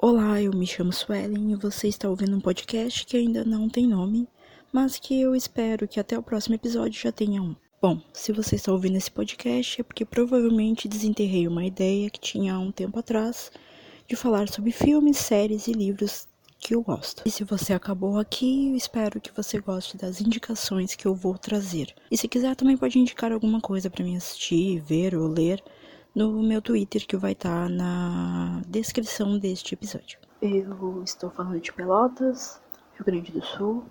Olá, eu me chamo Suelen e você está ouvindo um podcast que ainda não tem nome, mas que eu espero que até o próximo episódio já tenha um. Bom, se você está ouvindo esse podcast é porque provavelmente desenterrei uma ideia que tinha há um tempo atrás de falar sobre filmes, séries e livros que eu gosto. E se você acabou aqui, eu espero que você goste das indicações que eu vou trazer. E se quiser também pode indicar alguma coisa para mim assistir, ver ou ler no meu Twitter que vai estar tá na descrição deste episódio. Eu estou falando de Pelotas, Rio Grande do Sul,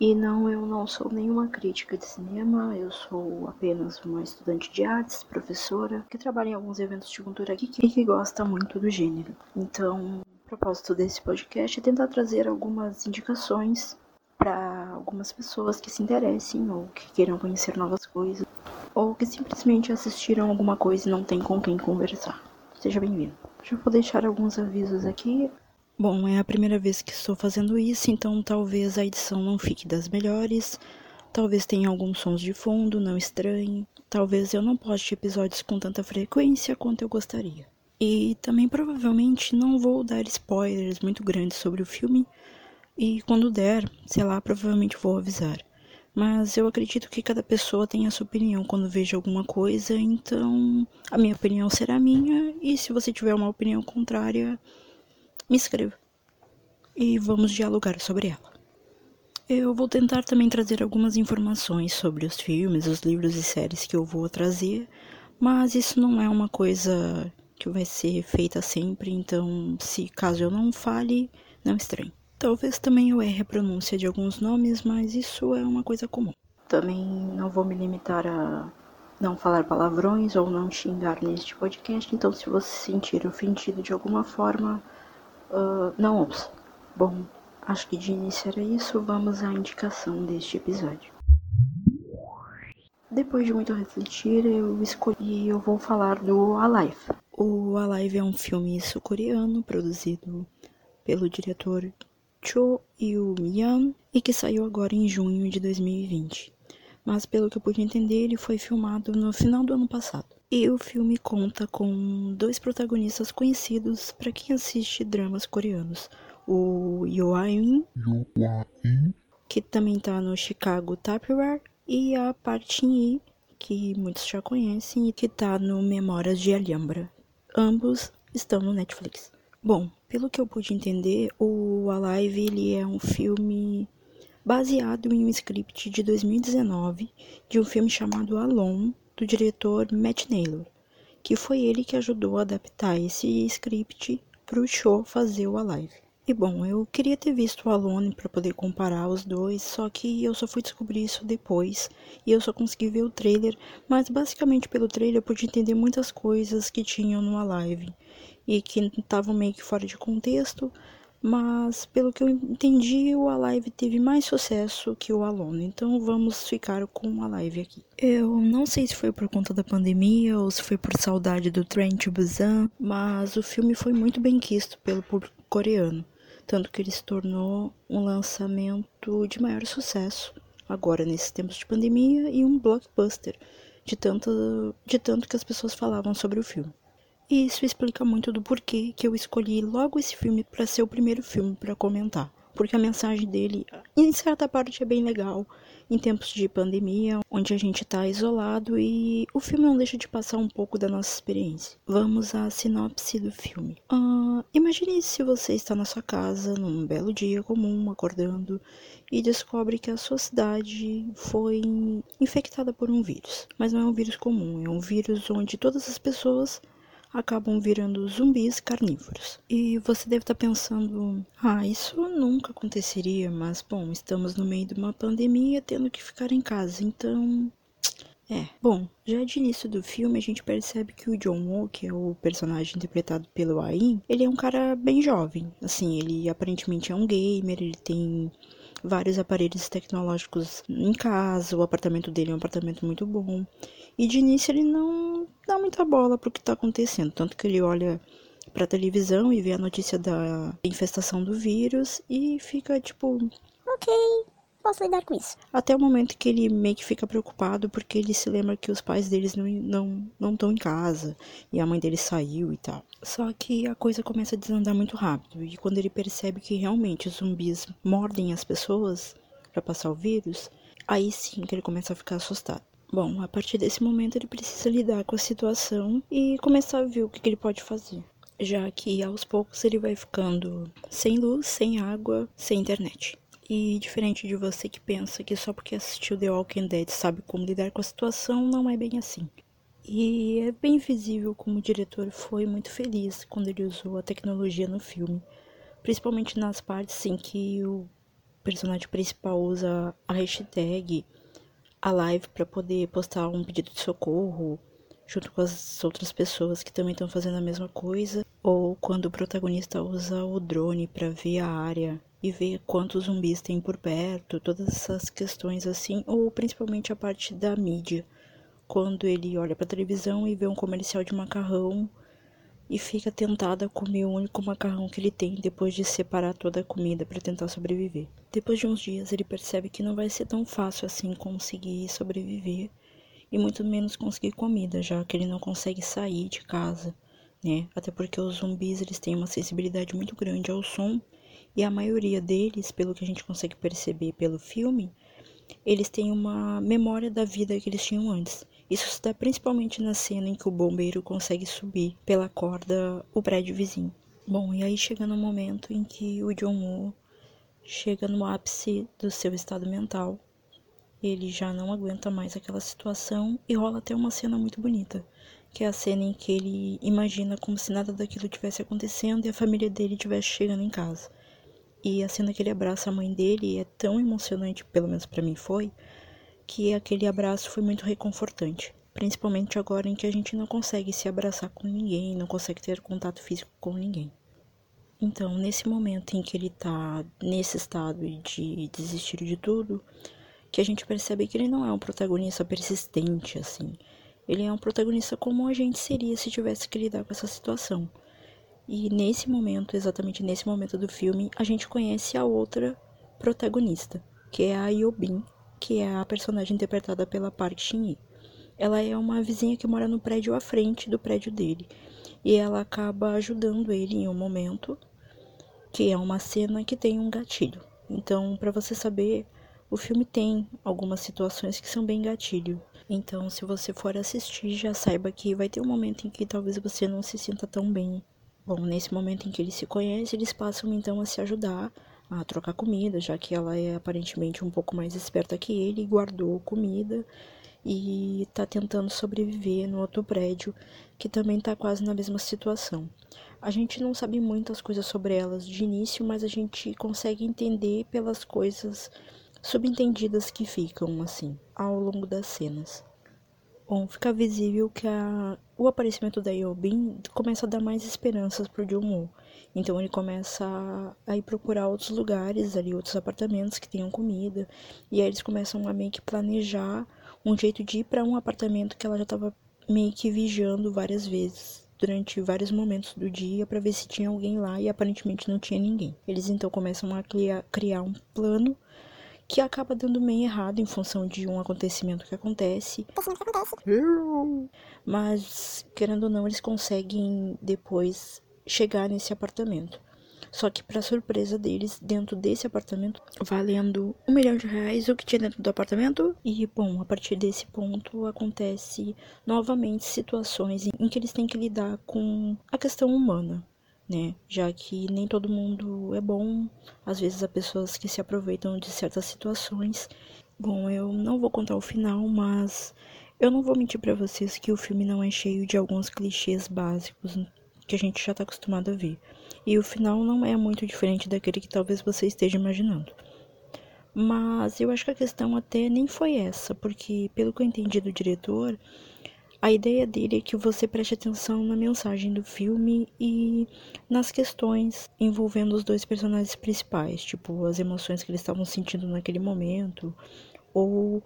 e não, eu não sou nenhuma crítica de cinema, eu sou apenas uma estudante de artes, professora, que trabalha em alguns eventos de cultura aqui e que gosta muito do gênero. Então, o propósito desse podcast é tentar trazer algumas indicações para algumas pessoas que se interessem ou que queiram conhecer novas coisas ou que simplesmente assistiram alguma coisa e não tem com quem conversar. Seja bem-vindo. Já vou deixar alguns avisos aqui. Bom, é a primeira vez que estou fazendo isso, então talvez a edição não fique das melhores. Talvez tenha alguns sons de fundo, não estranhe. Talvez eu não poste episódios com tanta frequência quanto eu gostaria. E também provavelmente não vou dar spoilers muito grandes sobre o filme. E quando der, sei lá, provavelmente vou avisar. Mas eu acredito que cada pessoa tem a sua opinião quando veja alguma coisa, então a minha opinião será minha, e se você tiver uma opinião contrária, me escreva. E vamos dialogar sobre ela. Eu vou tentar também trazer algumas informações sobre os filmes, os livros e séries que eu vou trazer, mas isso não é uma coisa que vai ser feita sempre, então se caso eu não fale, não estranhe. Talvez também eu erre a pronúncia de alguns nomes, mas isso é uma coisa comum. Também não vou me limitar a não falar palavrões ou não xingar neste podcast, então se você se sentir ofendido de alguma forma, uh, não ouça. Bom, acho que de início era isso, vamos à indicação deste episódio. Depois de muito refletir, eu escolhi eu vou falar do Alive. O Alive é um filme sul-coreano produzido pelo diretor Cho Yu-yan e que saiu agora em junho de 2020. Mas pelo que eu pude entender, ele foi filmado no final do ano passado. E o filme conta com dois protagonistas conhecidos para quem assiste dramas coreanos. O Yo In, que também está no Chicago Tapware, e a Park Shin que muitos já conhecem e que está no Memórias de Alhambra. Ambos estão no Netflix. Bom, pelo que eu pude entender, o Alive ele é um filme baseado em um script de 2019 de um filme chamado Alone, do diretor Matt Naylor, que foi ele que ajudou a adaptar esse script para o show fazer o Alive. E bom, eu queria ter visto o Alone para poder comparar os dois, só que eu só fui descobrir isso depois. E eu só consegui ver o trailer, mas basicamente pelo trailer eu pude entender muitas coisas que tinham no Alive e que estavam meio que fora de contexto, mas pelo que eu entendi, o Alive teve mais sucesso que o Alone, então vamos ficar com o Alive aqui. Eu não sei se foi por conta da pandemia ou se foi por saudade do Train to Busan, mas o filme foi muito bem quisto pelo público coreano, tanto que ele se tornou um lançamento de maior sucesso agora nesses tempos de pandemia e um blockbuster de tanto, de tanto que as pessoas falavam sobre o filme. E isso explica muito do porquê que eu escolhi logo esse filme para ser o primeiro filme para comentar. Porque a mensagem dele, em certa parte, é bem legal, em tempos de pandemia, onde a gente está isolado e o filme não deixa de passar um pouco da nossa experiência. Vamos à sinopse do filme. Uh, imagine se você está na sua casa, num belo dia comum, acordando, e descobre que a sua cidade foi infectada por um vírus. Mas não é um vírus comum, é um vírus onde todas as pessoas acabam virando zumbis carnívoros. E você deve estar tá pensando: ah, isso nunca aconteceria, mas bom, estamos no meio de uma pandemia tendo que ficar em casa, então. É, bom, já de início do filme a gente percebe que o John Woo, que é o personagem interpretado pelo Ain, ele é um cara bem jovem. Assim, ele aparentemente é um gamer, ele tem vários aparelhos tecnológicos em casa, o apartamento dele é um apartamento muito bom. E de início ele não dá muita bola pro que tá acontecendo, tanto que ele olha pra televisão e vê a notícia da infestação do vírus e fica tipo, ok, posso lidar com isso. Até o momento que ele meio que fica preocupado porque ele se lembra que os pais deles não não não estão em casa e a mãe dele saiu e tal. Só que a coisa começa a desandar muito rápido e quando ele percebe que realmente os zumbis mordem as pessoas para passar o vírus, aí sim que ele começa a ficar assustado. Bom, a partir desse momento ele precisa lidar com a situação e começar a ver o que, que ele pode fazer já que aos poucos ele vai ficando sem luz, sem água, sem internet. E diferente de você que pensa que só porque assistiu The Walking Dead sabe como lidar com a situação, não é bem assim. E é bem visível como o diretor foi muito feliz quando ele usou a tecnologia no filme, principalmente nas partes em que o personagem principal usa a hashtag a live para poder postar um pedido de socorro junto com as outras pessoas que também estão fazendo a mesma coisa, ou quando o protagonista usa o drone para ver a área e ver quantos zumbis tem por perto, todas essas questões assim, ou principalmente a parte da mídia, quando ele olha para televisão e vê um comercial de macarrão e fica tentado a comer o único macarrão que ele tem depois de separar toda a comida para tentar sobreviver. Depois de uns dias, ele percebe que não vai ser tão fácil assim conseguir sobreviver e muito menos conseguir comida, já que ele não consegue sair de casa, né? Até porque os zumbis eles têm uma sensibilidade muito grande ao som e a maioria deles, pelo que a gente consegue perceber pelo filme, eles têm uma memória da vida que eles tinham antes. Isso se dá principalmente na cena em que o bombeiro consegue subir pela corda o prédio vizinho. Bom, e aí chega no momento em que o John Woo chega no ápice do seu estado mental. Ele já não aguenta mais aquela situação e rola até uma cena muito bonita, que é a cena em que ele imagina como se nada daquilo tivesse acontecendo e a família dele estivesse chegando em casa. E a cena que ele abraça a mãe dele é tão emocionante, pelo menos para mim foi, que aquele abraço foi muito reconfortante. Principalmente agora em que a gente não consegue se abraçar com ninguém, não consegue ter contato físico com ninguém. Então, nesse momento em que ele tá nesse estado de desistir de tudo, que a gente percebe que ele não é um protagonista persistente, assim. Ele é um protagonista como a gente seria se tivesse que lidar com essa situação. E nesse momento, exatamente nesse momento do filme, a gente conhece a outra protagonista, que é a Yobin, que é a personagem interpretada pela Park Shin-hye. Ela é uma vizinha que mora no prédio à frente do prédio dele, e ela acaba ajudando ele em um momento, que é uma cena que tem um gatilho. Então, para você saber, o filme tem algumas situações que são bem gatilho. Então, se você for assistir, já saiba que vai ter um momento em que talvez você não se sinta tão bem Bom, nesse momento em que eles se conhecem, eles passam então a se ajudar a trocar comida, já que ela é aparentemente um pouco mais esperta que ele guardou comida e tá tentando sobreviver no outro prédio que também tá quase na mesma situação. A gente não sabe muitas coisas sobre elas de início, mas a gente consegue entender pelas coisas subentendidas que ficam assim ao longo das cenas. Bom, fica visível que a, o aparecimento da Yobin começa a dar mais esperanças pro Jungwoo. Então ele começa a, a, ir procurar outros lugares ali, outros apartamentos que tenham comida. E aí eles começam a meio que planejar um jeito de ir para um apartamento que ela já estava meio que vigiando várias vezes durante vários momentos do dia para ver se tinha alguém lá e aparentemente não tinha ninguém. Eles então começam a criar, criar um plano que acaba dando meio errado em função de um acontecimento que acontece. Mas, querendo ou não, eles conseguem depois chegar nesse apartamento. Só que, para surpresa deles, dentro desse apartamento, valendo um milhão de reais, o que tinha dentro do apartamento. E, bom, a partir desse ponto acontece novamente situações em que eles têm que lidar com a questão humana né? Já que nem todo mundo é bom, às vezes há pessoas que se aproveitam de certas situações. Bom, eu não vou contar o final, mas eu não vou mentir para vocês que o filme não é cheio de alguns clichês básicos que a gente já tá acostumado a ver. E o final não é muito diferente daquele que talvez você esteja imaginando. Mas eu acho que a questão até nem foi essa, porque pelo que eu entendi do diretor, a ideia dele é que você preste atenção na mensagem do filme e nas questões envolvendo os dois personagens principais, tipo as emoções que eles estavam sentindo naquele momento, ou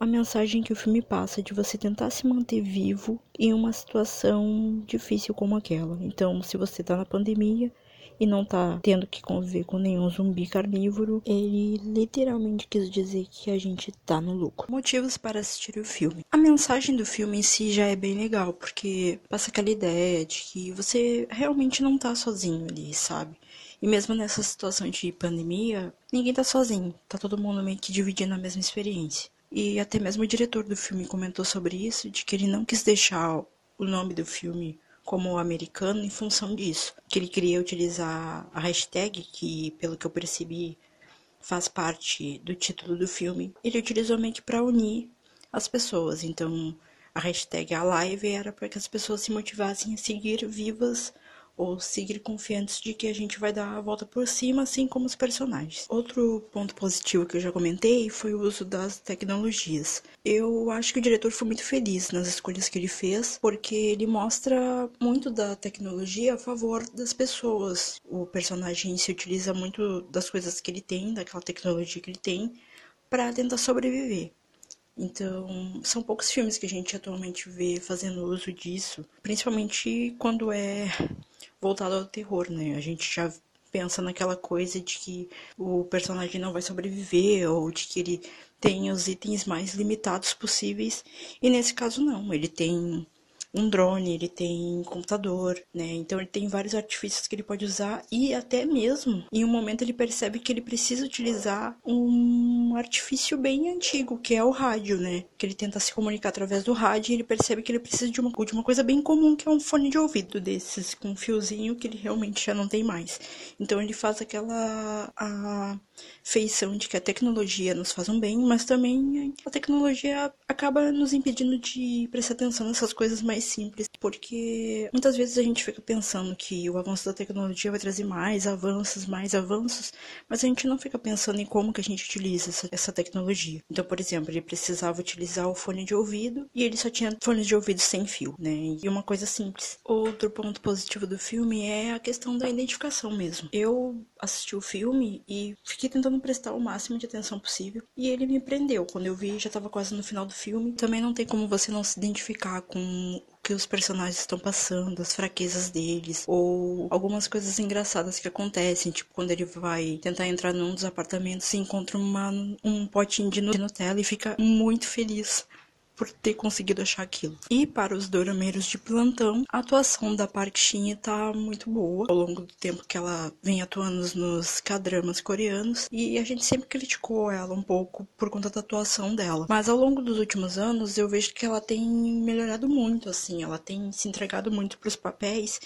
a mensagem que o filme passa de você tentar se manter vivo em uma situação difícil como aquela. Então, se você tá na pandemia e não tá tendo que conviver com nenhum zumbi carnívoro, ele literalmente quis dizer que a gente tá no lucro. Motivos para assistir o filme. A mensagem do filme em si já é bem legal, porque passa aquela ideia de que você realmente não tá sozinho ali, sabe? E mesmo nessa situação de pandemia, ninguém tá sozinho, tá todo mundo meio que dividindo a mesma experiência. E até mesmo o diretor do filme comentou sobre isso, de que ele não quis deixar o nome do filme como americano em função disso. Que ele queria utilizar a hashtag, que pelo que eu percebi faz parte do título do filme. Ele utilizou meio que para unir as pessoas. Então a hashtag Alive era para que as pessoas se motivassem a seguir vivas ou seguir confiantes de que a gente vai dar a volta por cima, assim como os personagens. Outro ponto positivo que eu já comentei foi o uso das tecnologias. Eu acho que o diretor foi muito feliz nas escolhas que ele fez, porque ele mostra muito da tecnologia a favor das pessoas. O personagem se utiliza muito das coisas que ele tem, daquela tecnologia que ele tem, para tentar sobreviver. Então, são poucos filmes que a gente atualmente vê fazendo uso disso, principalmente quando é voltado ao terror, né? A gente já pensa naquela coisa de que o personagem não vai sobreviver ou de que ele tem os itens mais limitados possíveis. E nesse caso não, ele tem um drone, ele tem computador, né? Então ele tem vários artifícios que ele pode usar e até mesmo em um momento ele percebe que ele precisa utilizar um artifício bem antigo, que é o rádio, né? Que ele tenta se comunicar através do rádio e ele percebe que ele precisa de uma, de uma coisa bem comum, que é um fone de ouvido desses com um fiozinho que ele realmente já não tem mais. Então ele faz aquela a feição de que a tecnologia nos faz um bem, mas também a tecnologia acaba nos impedindo de prestar atenção nessas coisas mais simples, porque muitas vezes a gente fica pensando que o avanço da tecnologia vai trazer mais avanços, mais avanços, mas a gente não fica pensando em como que a gente utiliza essa, essa tecnologia. Então, por exemplo, ele precisava utilizar o fone de ouvido e ele só tinha fone de ouvido sem fio, né? E uma coisa simples. Outro ponto positivo do filme é a questão da identificação mesmo. Eu assisti o filme e fiquei tentando prestar o máximo de atenção possível e ele me prendeu. Quando eu vi, já estava quase no final do filme. Também não tem como você não se identificar com que os personagens estão passando, as fraquezas deles, ou algumas coisas engraçadas que acontecem, tipo quando ele vai tentar entrar num dos apartamentos e encontra uma, um potinho de Nutella e fica muito feliz por ter conseguido achar aquilo. E para os dorameiros de plantão, a atuação da Park Shin tá muito boa ao longo do tempo que ela vem atuando nos cadramas coreanos e a gente sempre criticou ela um pouco por conta da atuação dela. Mas ao longo dos últimos anos eu vejo que ela tem melhorado muito, assim, ela tem se entregado muito para os papéis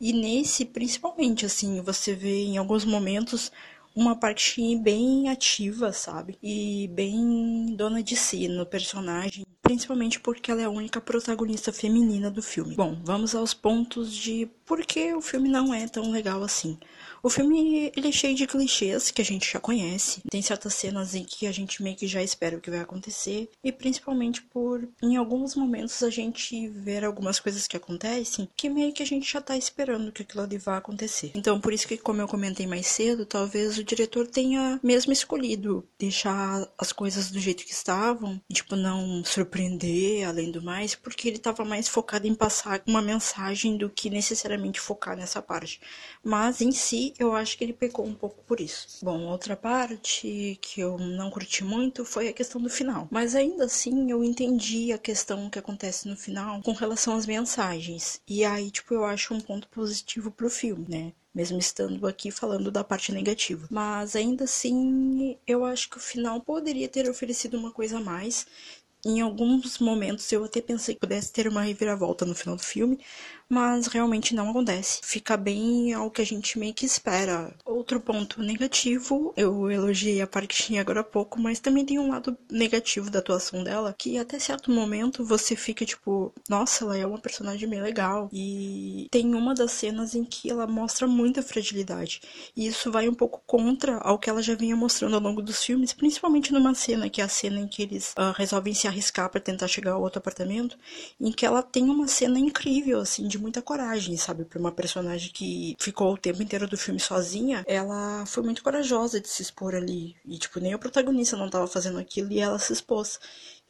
e nesse principalmente assim, você vê em alguns momentos uma parte bem ativa, sabe? E bem dona de si no personagem, principalmente porque ela é a única protagonista feminina do filme. Bom, vamos aos pontos de por que o filme não é tão legal assim. O filme ele é cheio de clichês que a gente já conhece. Tem certas cenas em que a gente meio que já espera o que vai acontecer. E principalmente por, em alguns momentos, a gente ver algumas coisas que acontecem que meio que a gente já tá esperando que aquilo ali vá acontecer. Então, por isso que, como eu comentei mais cedo, talvez o diretor tenha mesmo escolhido deixar as coisas do jeito que estavam, tipo, não surpreender além do mais, porque ele tava mais focado em passar uma mensagem do que necessariamente focar nessa parte. Mas em si, eu acho que ele pecou um pouco por isso. Bom, outra parte que eu não curti muito foi a questão do final. Mas ainda assim, eu entendi a questão que acontece no final com relação às mensagens. E aí, tipo, eu acho um ponto positivo pro filme, né? mesmo estando aqui falando da parte negativa. Mas ainda assim, eu acho que o final poderia ter oferecido uma coisa a mais. Em alguns momentos eu até pensei que pudesse ter uma reviravolta no final do filme, mas realmente não acontece. Fica bem ao que a gente meio que espera. Outro ponto negativo, eu elogiei a Park agora há pouco, mas também tem um lado negativo da atuação dela, que até certo momento você fica tipo, nossa, ela é uma personagem bem legal. E tem uma das cenas em que ela mostra muita fragilidade. E isso vai um pouco contra ao que ela já vinha mostrando ao longo dos filmes, principalmente numa cena, que é a cena em que eles uh, resolvem se arriscar para tentar chegar ao outro apartamento, em que ela tem uma cena incrível, assim, de muita coragem, sabe? Pra uma personagem que ficou o tempo inteiro do filme sozinha, ela foi muito corajosa de se expor ali. E, tipo, nem o protagonista não tava fazendo aquilo e ela se expôs.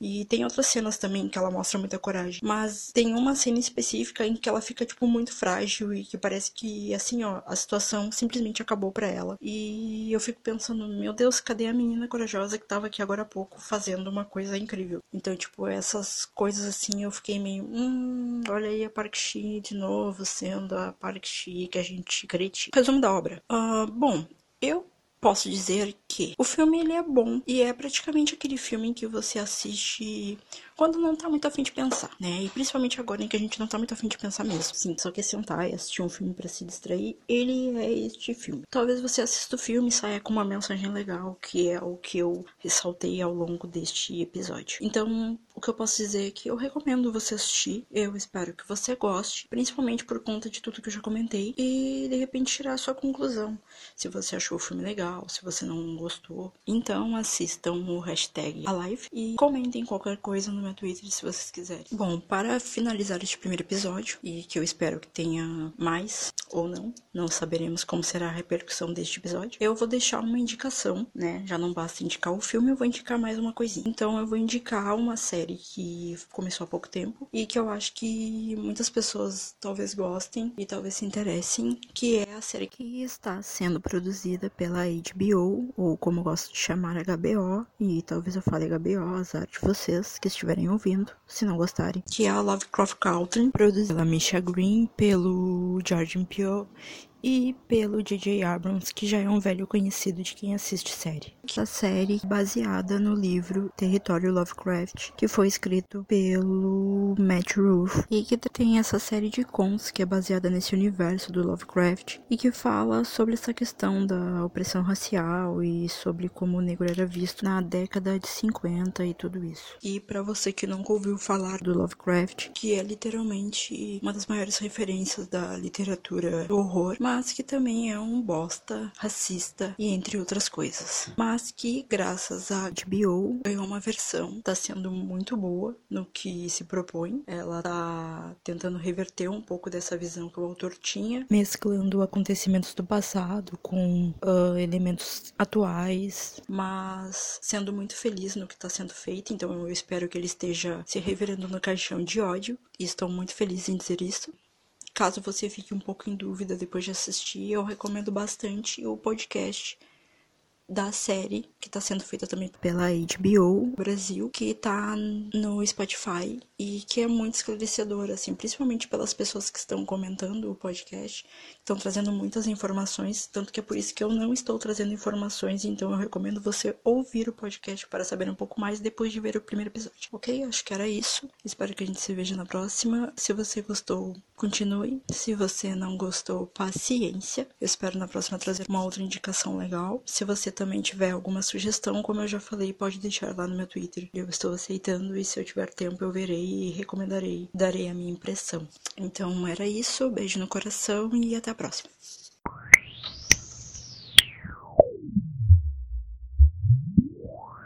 E tem outras cenas também que ela mostra muita coragem. Mas tem uma cena específica em que ela fica, tipo, muito frágil e que parece que, assim, ó, a situação simplesmente acabou para ela. E eu fico pensando, meu Deus, cadê a menina corajosa que tava aqui agora há pouco fazendo uma coisa incrível? Então, tipo, essas coisas assim eu fiquei meio, hum, olha aí a Park Shi de novo sendo a Park Shi que a gente critica. Resumo da obra. Uh, bom, eu posso dizer que o filme ele é bom e é praticamente aquele filme que você assiste quando não tá muito afim de pensar, né? E principalmente agora em que a gente não tá muito afim de pensar mesmo. Sim, só quer sentar e assistir um filme para se distrair, ele é este filme. Talvez você assista o filme e saia com uma mensagem legal, que é o que eu ressaltei ao longo deste episódio. Então, o que eu posso dizer é que eu recomendo você assistir. Eu espero que você goste, principalmente por conta de tudo que eu já comentei, e de repente tirar a sua conclusão. Se você achou o filme legal, se você não gostou. Então assistam o hashtag Alive e comentem qualquer coisa no meu Twitter se vocês quiserem. Bom, para finalizar este primeiro episódio, e que eu espero que tenha mais ou não, não saberemos como será a repercussão deste episódio, eu vou deixar uma indicação, né? Já não basta indicar o filme, eu vou indicar mais uma coisinha. Então eu vou indicar uma série que começou há pouco tempo e que eu acho que muitas pessoas talvez gostem e talvez se interessem, que é a série que está sendo produzida pela HBO, ou como eu gosto de chamar HBO, e talvez eu fale HBO, azar de vocês que estiverem estiverem ouvindo, se não gostarem, que é a Lovecraft Country, produzida pela Misha Green, pelo Jordan Peele e pelo J.J. Abrams, que já é um velho conhecido de quem assiste série. Essa série baseada no livro Território Lovecraft, que foi escrito pelo Matt Ruff e que tem essa série de contos que é baseada nesse universo do Lovecraft e que fala sobre essa questão da opressão racial e sobre como o negro era visto na década de 50 e tudo isso. E para você que nunca ouviu falar do Lovecraft, que é literalmente uma das maiores referências da literatura do horror, mas mas que também é um bosta, racista e entre outras coisas. Mas que, graças a HBO, ganhou uma versão, tá sendo muito boa no que se propõe. Ela tá tentando reverter um pouco dessa visão que o autor tinha, mesclando acontecimentos do passado com uh, elementos atuais, mas sendo muito feliz no que tá sendo feito. Então eu espero que ele esteja se revirando no caixão de ódio. E estou muito feliz em dizer isso. Caso você fique um pouco em dúvida depois de assistir, eu recomendo bastante o podcast da série, que está sendo feita também pela HBO Brasil, que está no Spotify e que é muito esclarecedora, assim, principalmente pelas pessoas que estão comentando o podcast, estão trazendo muitas informações, tanto que é por isso que eu não estou trazendo informações, então eu recomendo você ouvir o podcast para saber um pouco mais depois de ver o primeiro episódio, ok? Acho que era isso. Espero que a gente se veja na próxima. Se você gostou, continue. Se você não gostou, paciência. Eu espero na próxima trazer uma outra indicação legal. Se você também tiver alguma sugestão, como eu já falei, pode deixar lá no meu Twitter. Eu estou aceitando e se eu tiver tempo eu verei e recomendarei, darei a minha impressão. Então era isso, beijo no coração e até a próxima.